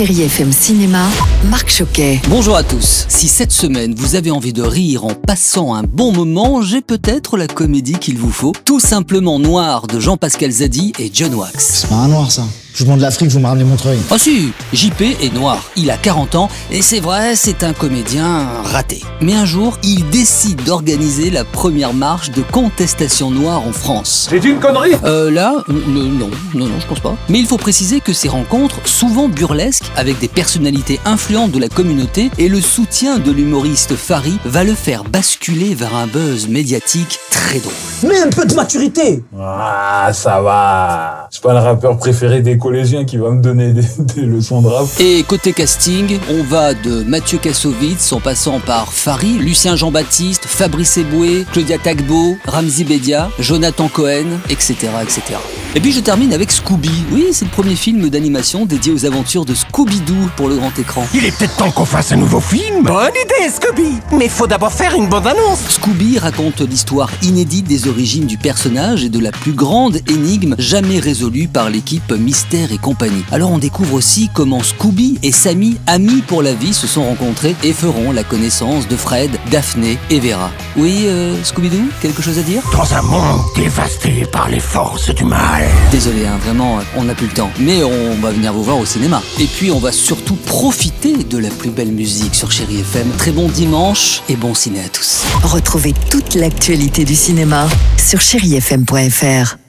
Chérie FM Cinéma, Marc Choquet. Bonjour à tous. Si cette semaine vous avez envie de rire en passant un bon moment, j'ai peut-être la comédie qu'il vous faut. Tout simplement Noir de Jean-Pascal Zadi et John Wax. C'est pas un noir ça. Je vous demande l'Afrique, vous me ramenez Montreuil. Ah si, JP est noir. Il a 40 ans et c'est vrai, c'est un comédien raté. Mais un jour, il décide d'organiser la première marche de contestation noire en France. C'est une connerie? Euh, là, non, non, non, je pense pas. Mais il faut préciser que ces rencontres, souvent burlesques, avec des personnalités influentes de la communauté et le soutien de l'humoriste Fari, va le faire basculer vers un buzz médiatique très drôle. Mais un peu de maturité Ah, ça va C'est pas le rappeur préféré des collégiens qui va me donner des, leçons de. Et côté casting, on va de Mathieu Kassovitz en passant par Fari, Lucien Jean-Baptiste, Fabrice Eboué, Claudia Tagbo, Ramzi Bedia, Jonathan Cohen, etc., etc. Et puis je termine avec Scooby. Oui, c'est le premier film d'animation dédié aux aventures de Scooby-Doo pour le grand écran. Il est peut-être temps qu'on fasse un nouveau film Bonne idée, Scooby Mais faut d'abord faire une bande-annonce Scooby raconte l'histoire inédite des origines du personnage et de la plus grande énigme jamais résolue par l'équipe Mystère et compagnie. Alors on découvre aussi comment Scooby et Sammy, amis pour la vie, se sont rencontrés et feront la connaissance de Fred, Daphné et Vera. Oui, euh, Scooby-Doo, quelque chose à dire? Dans un monde dévasté par les forces du mal. Désolé, hein, vraiment, on n'a plus le temps. Mais on va venir vous voir au cinéma. Et puis on va surtout profiter de la plus belle musique sur Chéri FM. Très bon dimanche et bon ciné à tous. Retrouvez toute l'actualité du cinéma sur chérifm.fr.